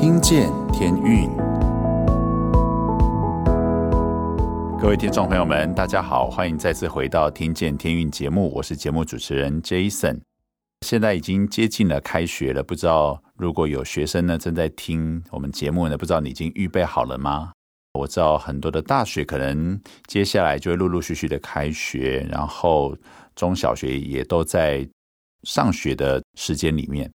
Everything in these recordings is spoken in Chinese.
听见天运，各位听众朋友们，大家好，欢迎再次回到《听见天运》节目，我是节目主持人 Jason。现在已经接近了开学了，不知道如果有学生呢正在听我们节目呢，不知道你已经预备好了吗？我知道很多的大学可能接下来就会陆陆续续的开学，然后中小学也都在上学的时间里面。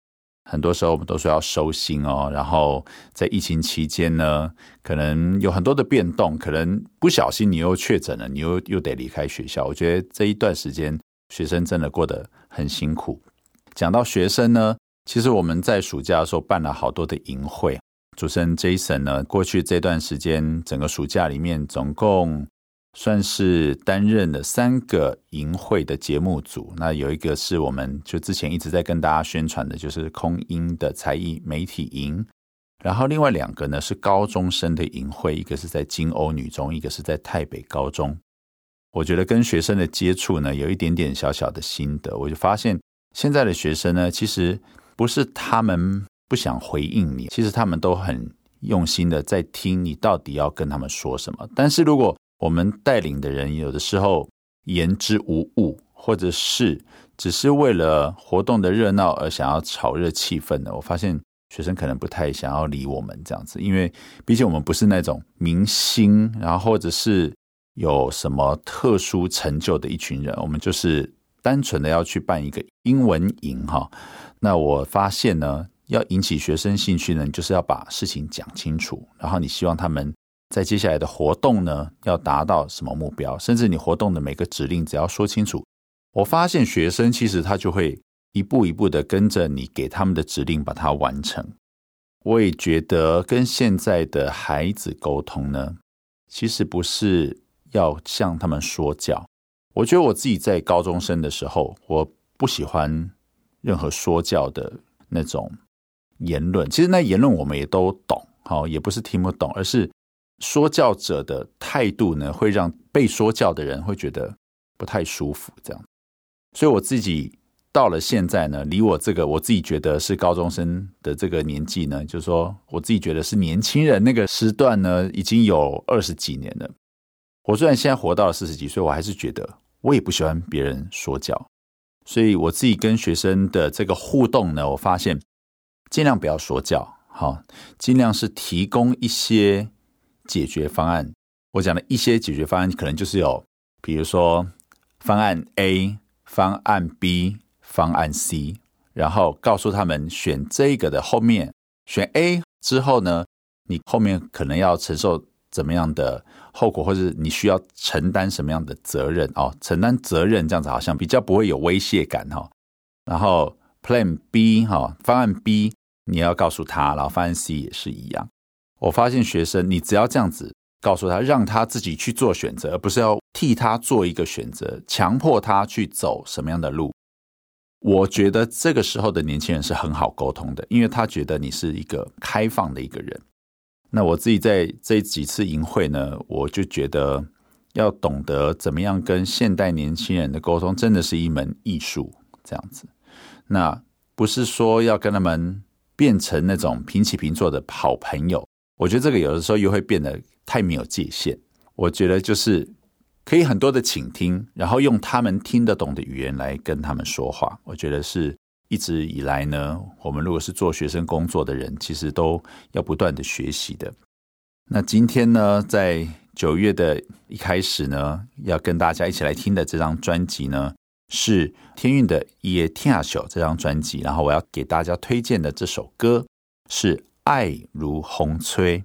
很多时候我们都说要收心哦，然后在疫情期间呢，可能有很多的变动，可能不小心你又确诊了，你又又得离开学校。我觉得这一段时间学生真的过得很辛苦。讲到学生呢，其实我们在暑假的时候办了好多的营会。主持人 Jason 呢，过去这段时间，整个暑假里面，总共算是担任了三个营会的节目组。那有一个是我们就之前一直在跟大家宣传的，就是空英的才艺媒体营。然后另外两个呢是高中生的营会，一个是在金欧女中，一个是在泰北高中。我觉得跟学生的接触呢，有一点点小小的心得。我就发现现在的学生呢，其实不是他们。不想回应你，其实他们都很用心的在听你到底要跟他们说什么。但是如果我们带领的人有的时候言之无物，或者是只是为了活动的热闹而想要炒热气氛的，我发现学生可能不太想要理我们这样子，因为毕竟我们不是那种明星，然后或者是有什么特殊成就的一群人，我们就是单纯的要去办一个英文营哈。那我发现呢。要引起学生兴趣呢，就是要把事情讲清楚，然后你希望他们在接下来的活动呢，要达到什么目标，甚至你活动的每个指令只要说清楚，我发现学生其实他就会一步一步的跟着你给他们的指令把它完成。我也觉得跟现在的孩子沟通呢，其实不是要向他们说教。我觉得我自己在高中生的时候，我不喜欢任何说教的那种。言论其实那言论我们也都懂，好，也不是听不懂，而是说教者的态度呢，会让被说教的人会觉得不太舒服，这样。所以我自己到了现在呢，离我这个我自己觉得是高中生的这个年纪呢，就是说我自己觉得是年轻人那个时段呢，已经有二十几年了。我虽然现在活到了四十几岁，我还是觉得我也不喜欢别人说教，所以我自己跟学生的这个互动呢，我发现。尽量不要说教，好，尽量是提供一些解决方案。我讲的一些解决方案，可能就是有，比如说方案 A、方案 B、方案 C，然后告诉他们选这个的后面，选 A 之后呢，你后面可能要承受怎么样的后果，或者你需要承担什么样的责任哦，承担责任这样子好像比较不会有威胁感哈。然后 Plan B 哈，方案 B。你要告诉他，然后方案 C 也是一样。我发现学生，你只要这样子告诉他，让他自己去做选择，而不是要替他做一个选择，强迫他去走什么样的路。我觉得这个时候的年轻人是很好沟通的，因为他觉得你是一个开放的一个人。那我自己在这几次营会呢，我就觉得要懂得怎么样跟现代年轻人的沟通，真的是一门艺术。这样子，那不是说要跟他们。变成那种平起平坐的好朋友，我觉得这个有的时候又会变得太没有界限。我觉得就是可以很多的倾听，然后用他们听得懂的语言来跟他们说话。我觉得是一直以来呢，我们如果是做学生工作的人，其实都要不断的学习的。那今天呢，在九月的一开始呢，要跟大家一起来听的这张专辑呢。是天韵的《夜听秀》这张专辑，然后我要给大家推荐的这首歌是《爱如风吹》。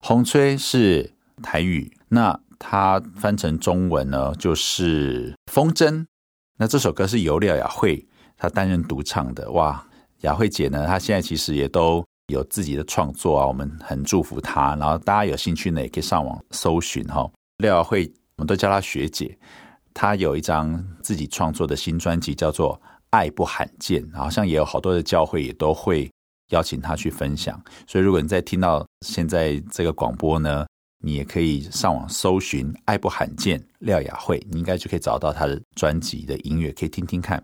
风吹是台语，那它翻成中文呢，就是风筝。那这首歌是由廖雅慧她担任独唱的。哇，雅慧姐呢，她现在其实也都有自己的创作啊，我们很祝福她。然后大家有兴趣呢，也可以上网搜寻哈。廖雅慧，我们都叫她学姐。她有一张自己创作的新专辑，叫做《爱不罕见》，好像也有好多的教会也都会邀请他去分享。所以，如果你在听到现在这个广播呢，你也可以上网搜寻《爱不罕见》廖雅慧，你应该就可以找到他的专辑的音乐，可以听听看。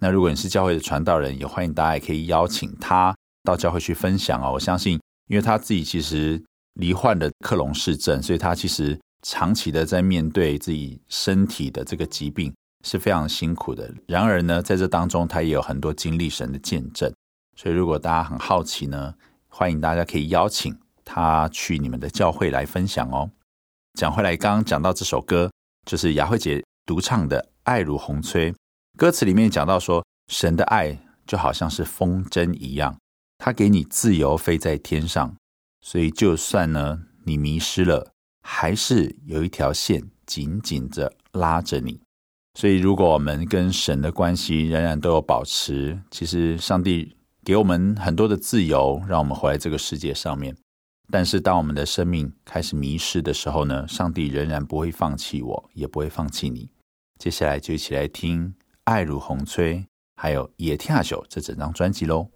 那如果你是教会的传道人，也欢迎大家也可以邀请他到教会去分享哦。我相信因为他自己其实罹患了克隆氏症，所以他其实长期的在面对自己身体的这个疾病是非常辛苦的。然而呢，在这当中他也有很多经历神的见证。所以如果大家很好奇呢，欢迎大家可以邀请他去你们的教会来分享哦。讲回来，刚刚讲到这首歌，就是雅慧姐独唱的《爱如洪吹》，歌词里面讲到说，神的爱就好像是风筝一样，他给你自由飞在天上，所以就算呢你迷失了，还是有一条线紧紧着拉着你。所以如果我们跟神的关系仍然都有保持，其实上帝给我们很多的自由，让我们活在这个世界上面。但是，当我们的生命开始迷失的时候呢，上帝仍然不会放弃我，也不会放弃你。接下来就一起来听《爱如洪吹》，还有《野听阿秀》这整张专辑喽。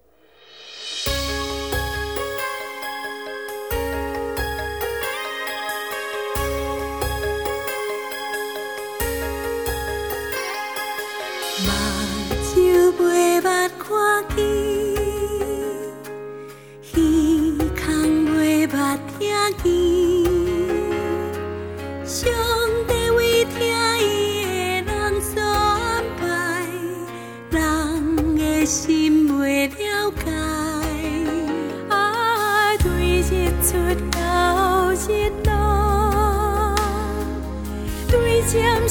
天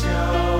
笑。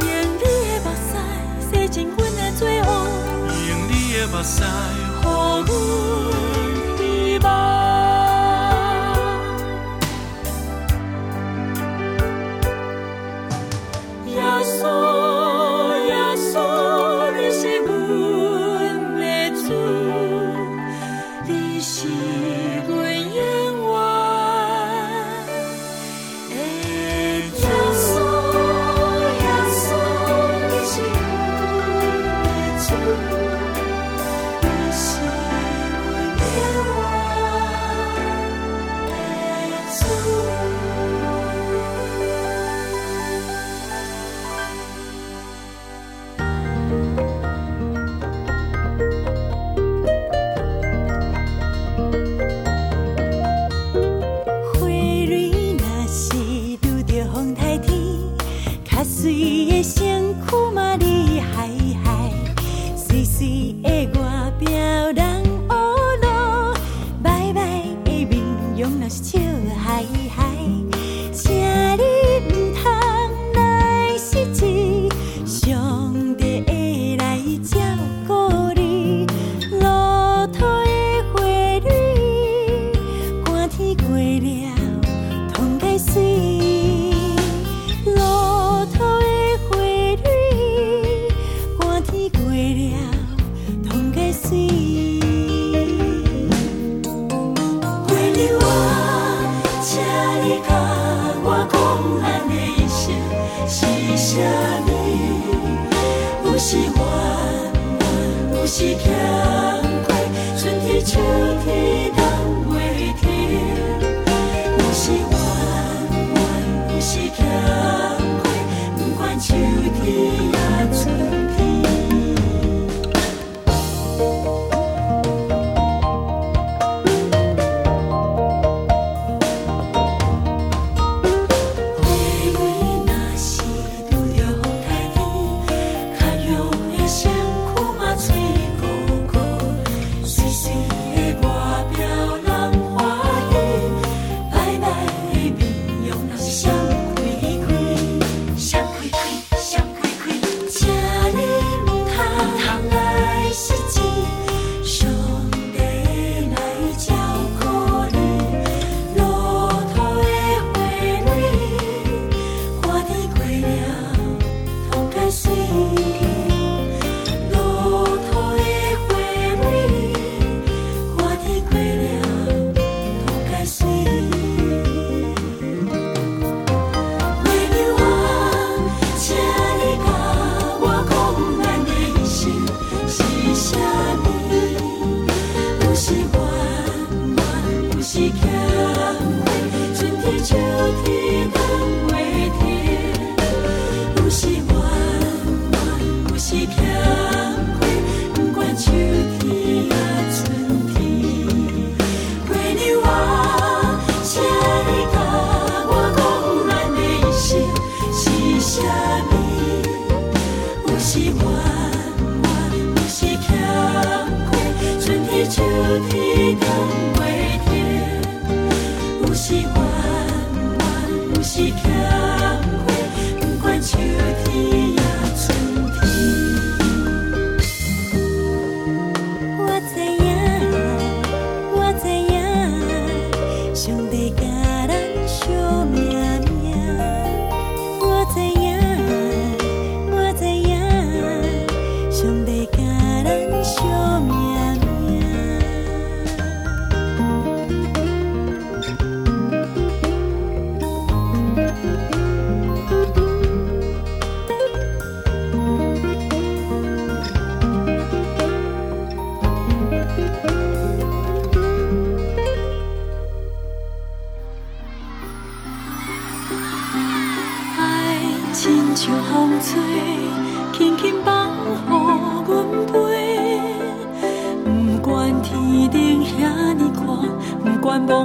用你的目屎，洗尽阮的罪恶。用你的目屎。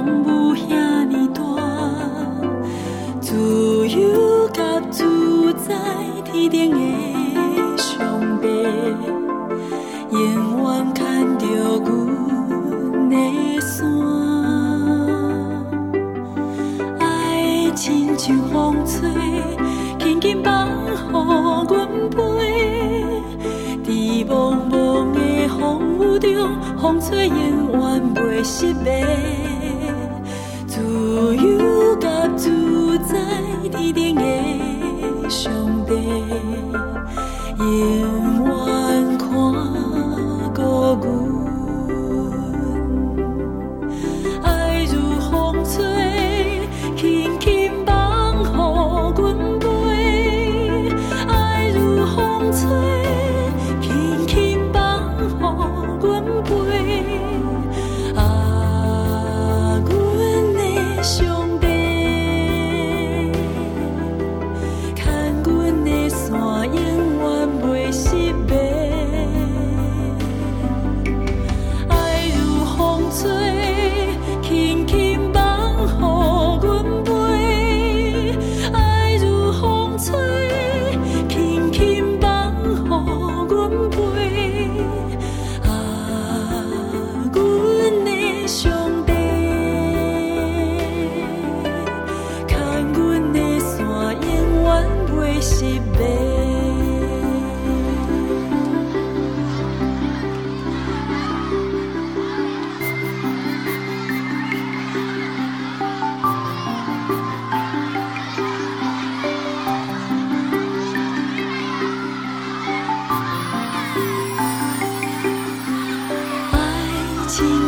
拢无遐尼大，自由甲自在，天顶的上帝，永远牵着阮的线。爱亲像风吹，轻轻放乎阮飞，在茫茫的风雨中，风吹永远袂失迷。天顶的上帝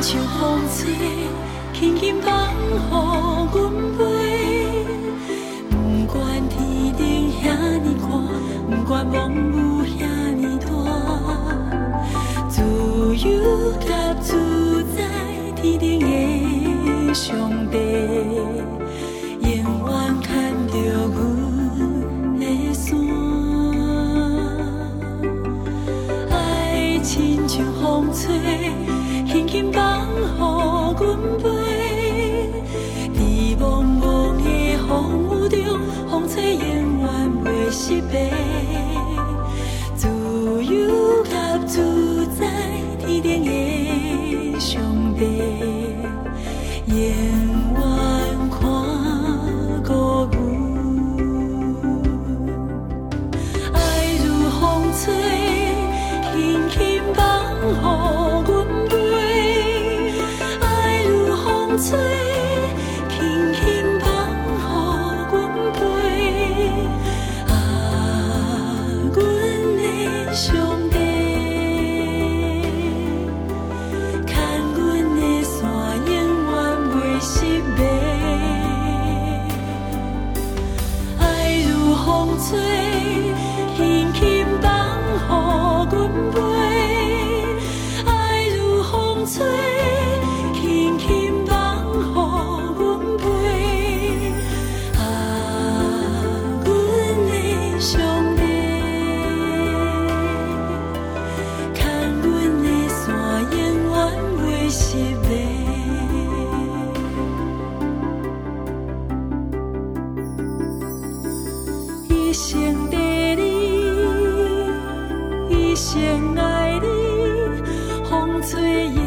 像风吹，轻轻放，予阮飞。不管天顶遐尼高，不管茫。远袂一生第二，一生爱你，风吹。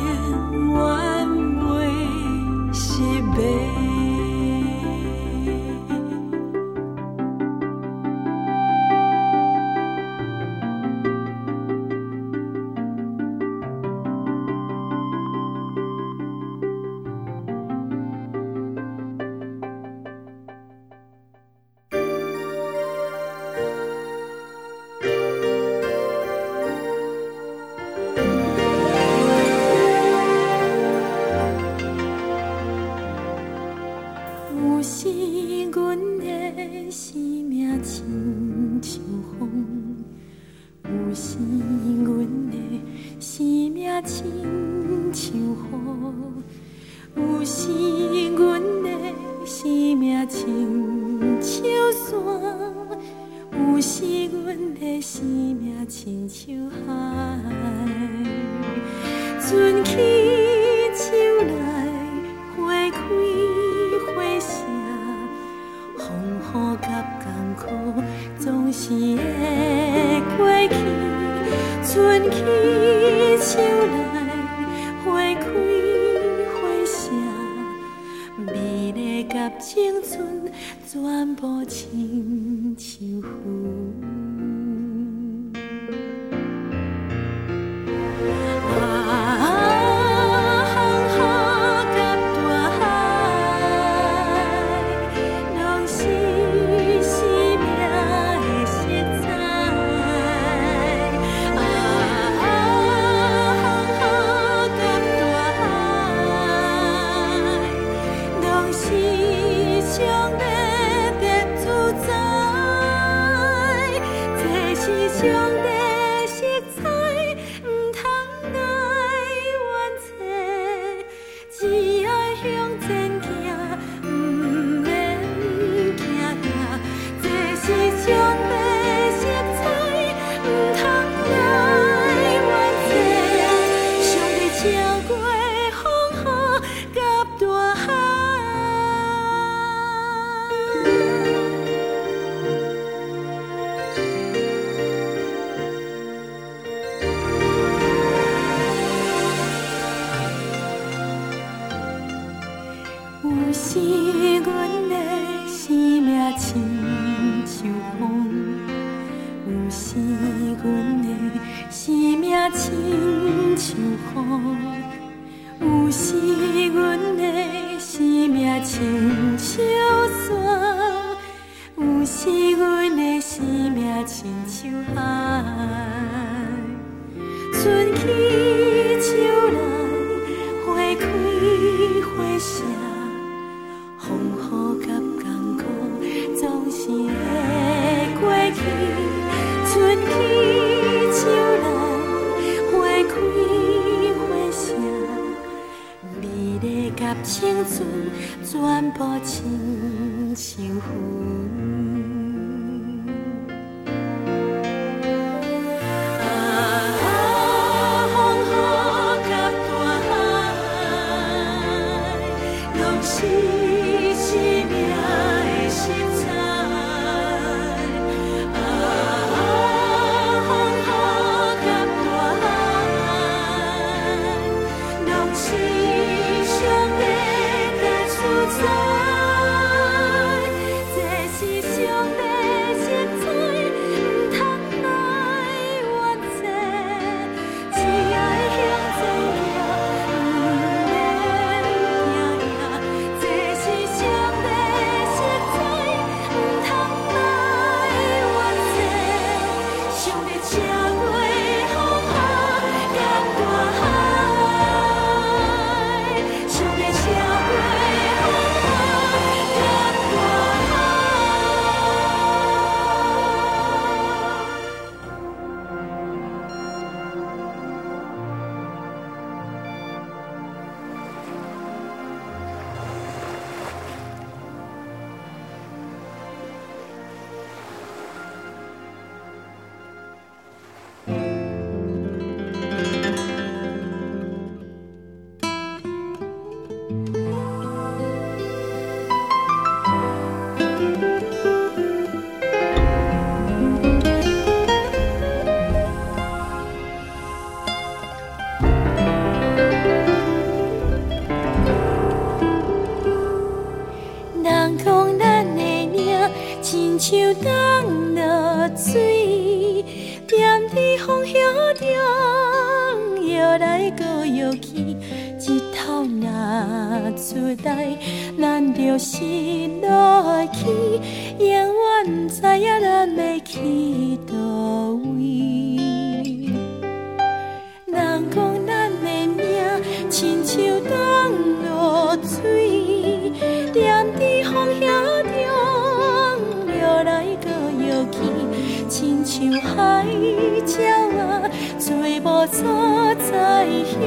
海鸟啊，找无所在，遐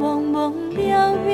茫茫渺渺。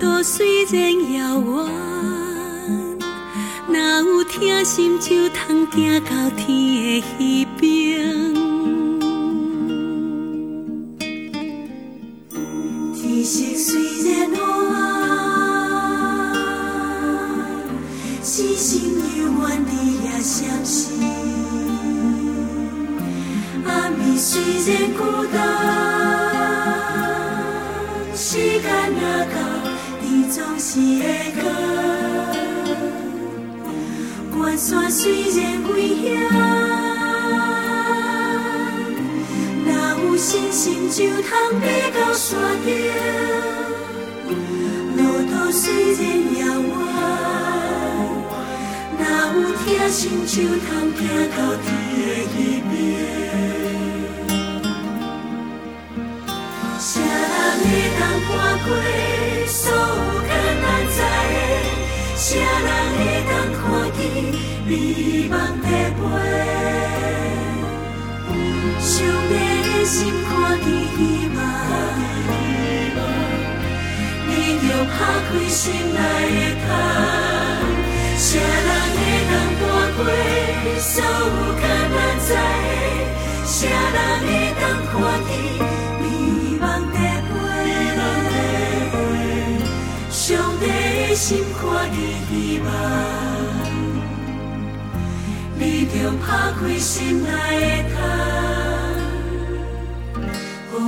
路虽然遥远，若有疼心就通行到天的彼边。过所有艰难在的，谁人会当看见美梦？的心看见希望，你着打开心的窗。谁人会当搬过所有艰难在的，谁人会当看见？心肝的希望，你就打开心内的窗，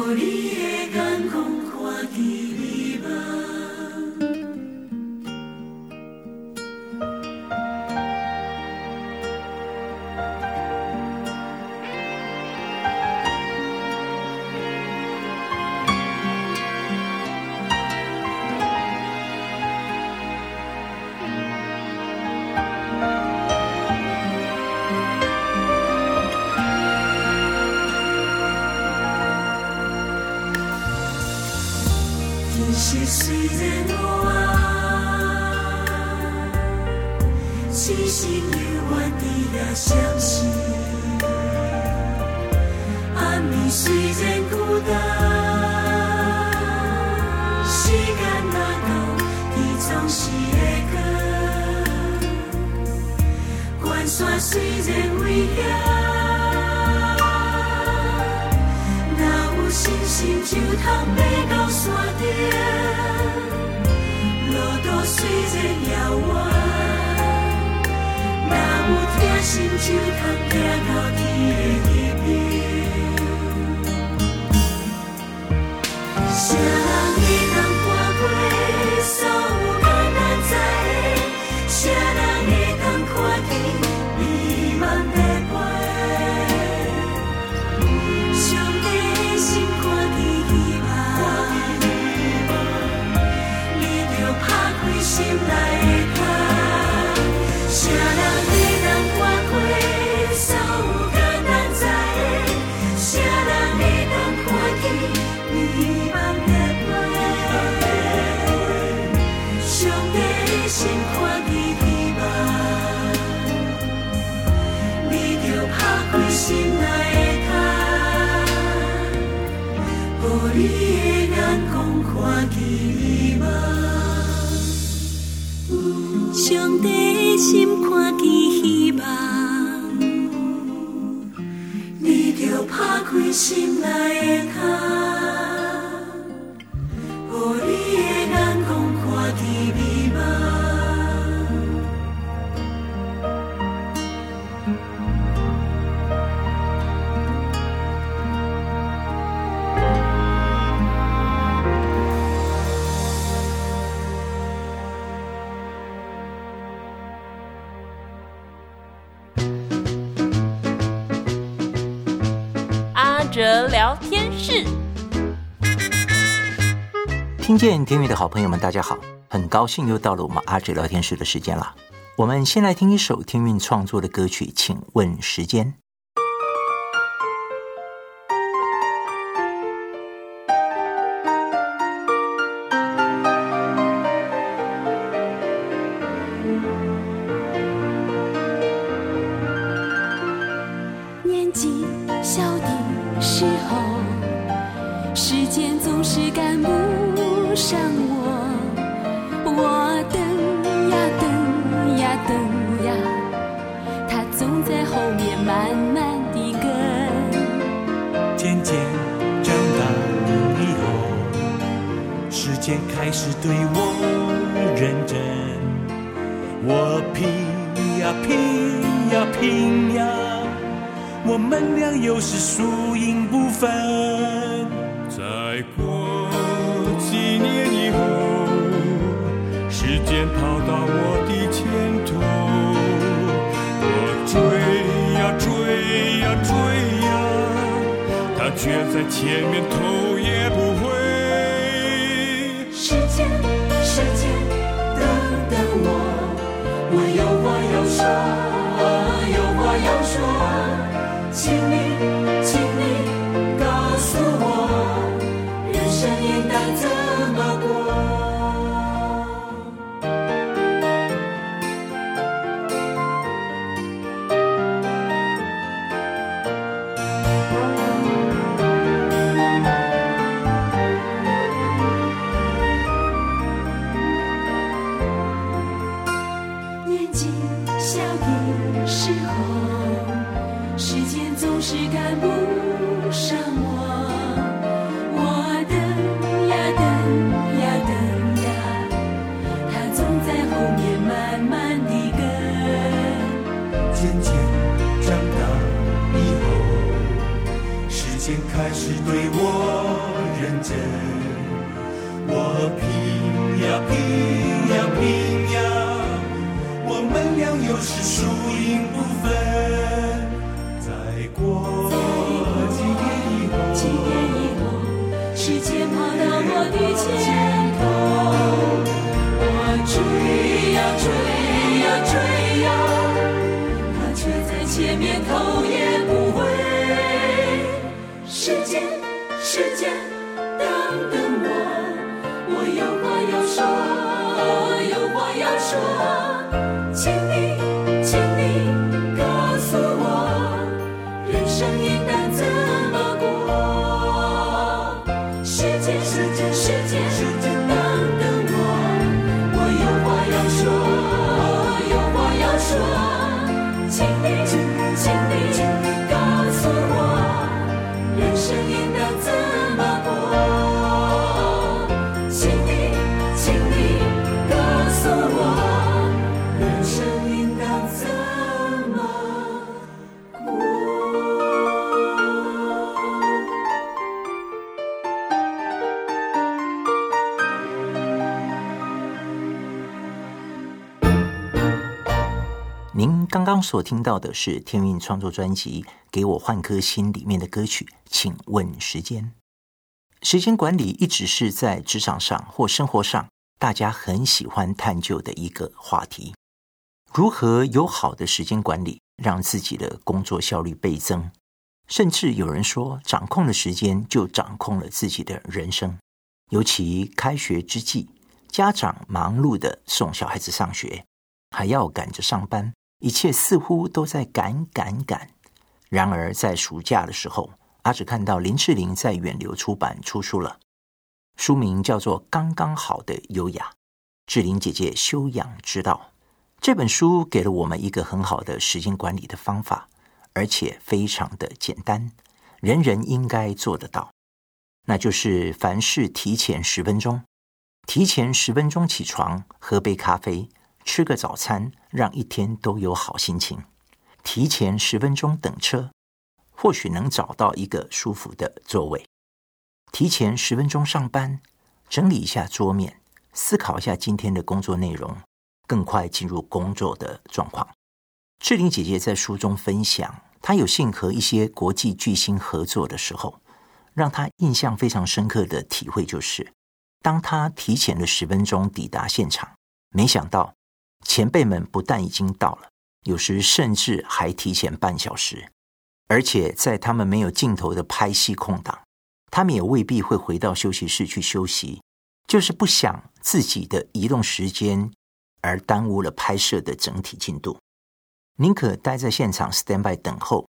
心就疼，看到天的。看见希望，上帝心看见希望，你就打开心内的窗。听见天韵的好朋友们，大家好，很高兴又到了我们阿哲聊天室的时间了。我们先来听一首天韵创作的歌曲，请问时间。渐渐长大以后，时间开始对我认真，我拼呀拼呀拼呀，我们俩又是输赢不分。再过几年以后，几年以后，时间跑到我的前头，说，刚所听到的是天韵创作专辑《给我换颗心》里面的歌曲，请问时间？时间管理一直是在职场上或生活上大家很喜欢探究的一个话题。如何有好的时间管理，让自己的工作效率倍增？甚至有人说，掌控了时间，就掌控了自己的人生。尤其开学之际，家长忙碌的送小孩子上学，还要赶着上班。一切似乎都在赶赶赶。然而，在暑假的时候，阿芷看到林志玲在远流出版出书了，书名叫做《刚刚好的优雅》，志玲姐姐修养之道。这本书给了我们一个很好的时间管理的方法，而且非常的简单，人人应该做得到。那就是凡事提前十分钟，提前十分钟起床，喝杯咖啡。吃个早餐，让一天都有好心情。提前十分钟等车，或许能找到一个舒服的座位。提前十分钟上班，整理一下桌面，思考一下今天的工作内容，更快进入工作的状况。志玲姐姐在书中分享，她有幸和一些国际巨星合作的时候，让她印象非常深刻的体会就是，当她提前了十分钟抵达现场，没想到。前辈们不但已经到了，有时甚至还提前半小时，而且在他们没有镜头的拍戏空档，他们也未必会回到休息室去休息，就是不想自己的移动时间而耽误了拍摄的整体进度，宁可待在现场 stand by 等候，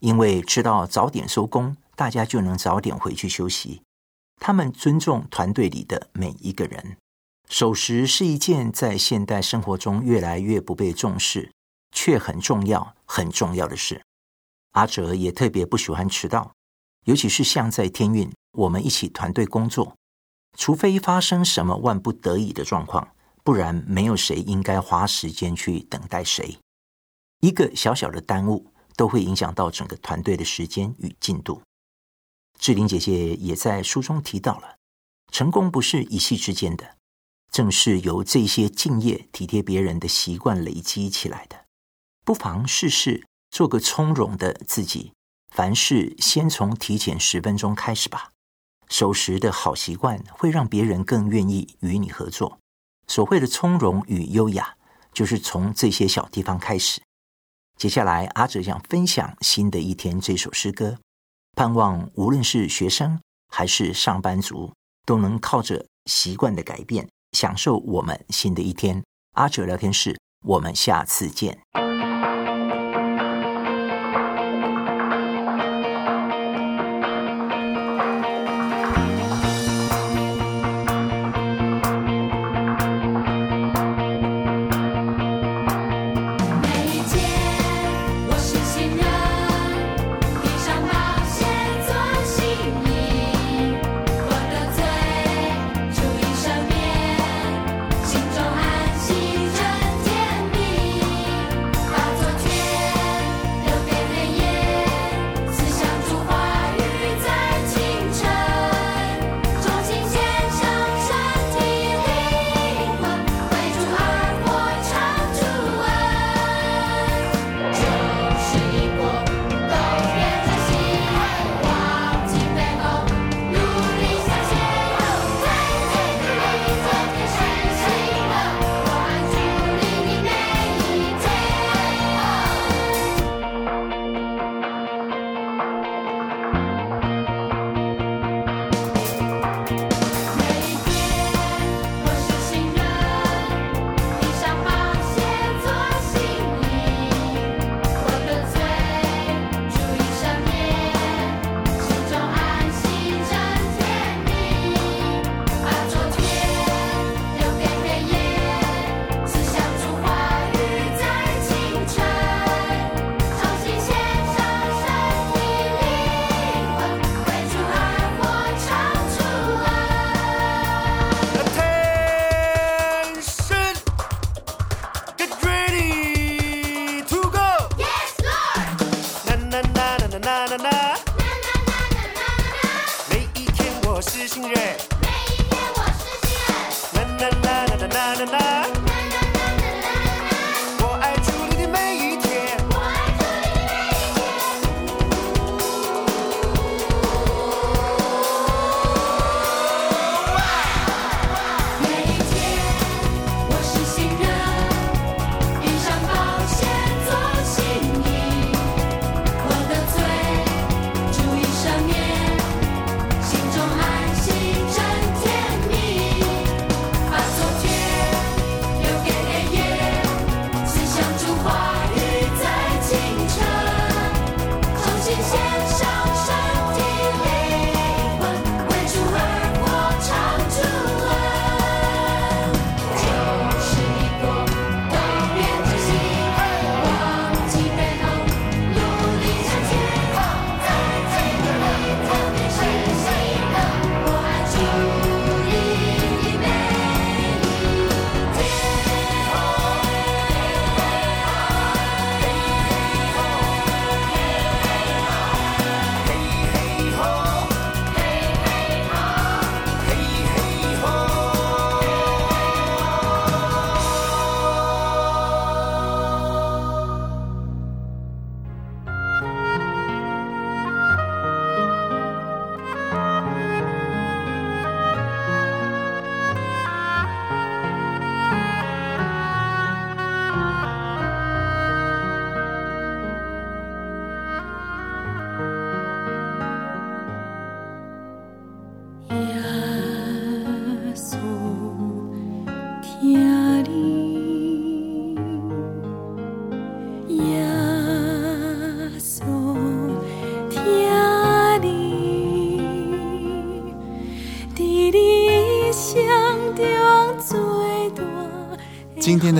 因为知道早点收工，大家就能早点回去休息。他们尊重团队里的每一个人。守时是一件在现代生活中越来越不被重视，却很重要、很重要的事。阿哲也特别不喜欢迟到，尤其是像在天运，我们一起团队工作，除非发生什么万不得已的状况，不然没有谁应该花时间去等待谁。一个小小的耽误，都会影响到整个团队的时间与进度。志玲姐姐也在书中提到了，成功不是一夕之间的，正是由这些敬业、体贴别人的习惯累积起来的。不妨试试做个从容的自己，凡事先从提前十分钟开始吧。守时的好习惯会让别人更愿意与你合作。所谓的从容与优雅，就是从这些小地方开始。接下来，阿哲想分享《新的一天》这首诗歌。盼望无论是学生还是上班族，都能靠着习惯的改变，享受我们新的一天。阿哲聊天室，我们下次见。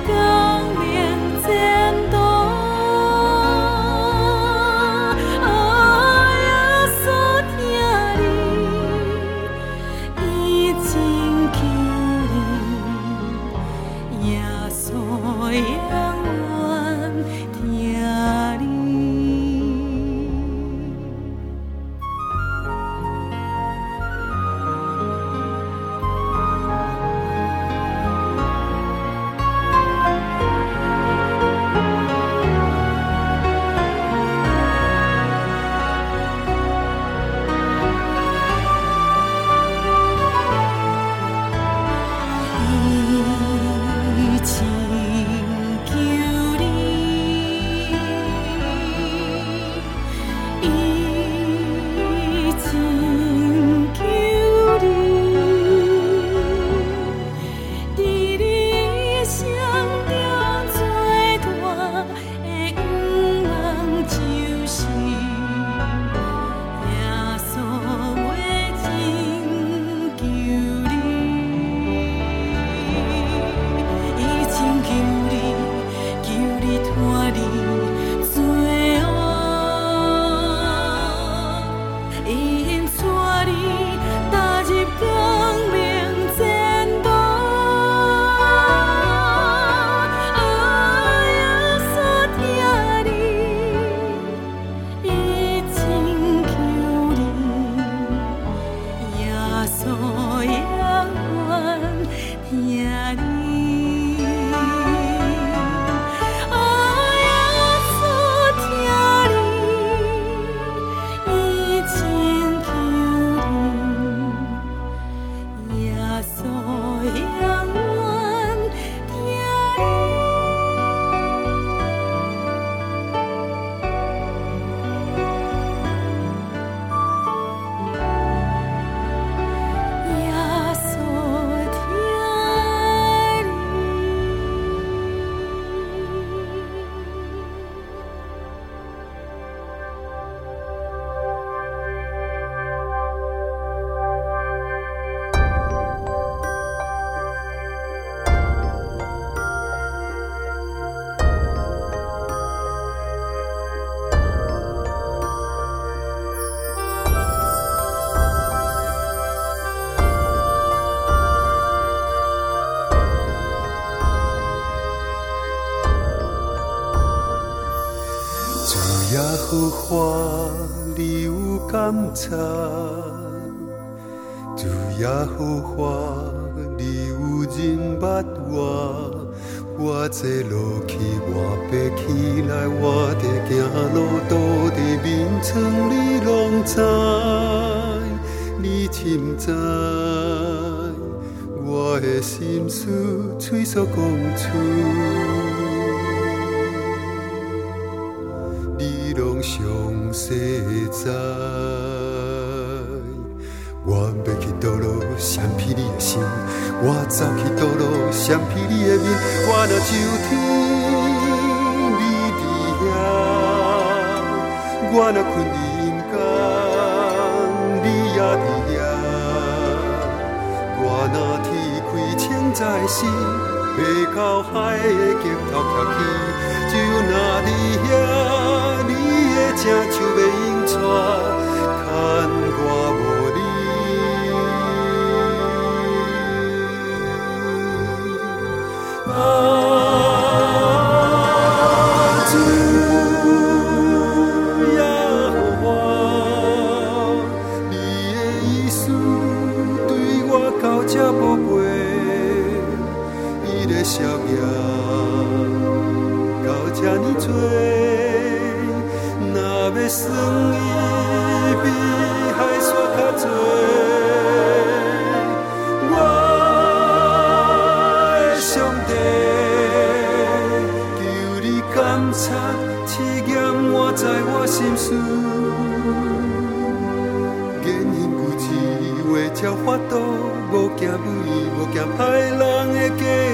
歌。飞到海的尽头站起，就若伫遐。正手袂用带，牵我无离。心事，坚忍固执，为着法度，无惊不义，无惊歹人的假冒。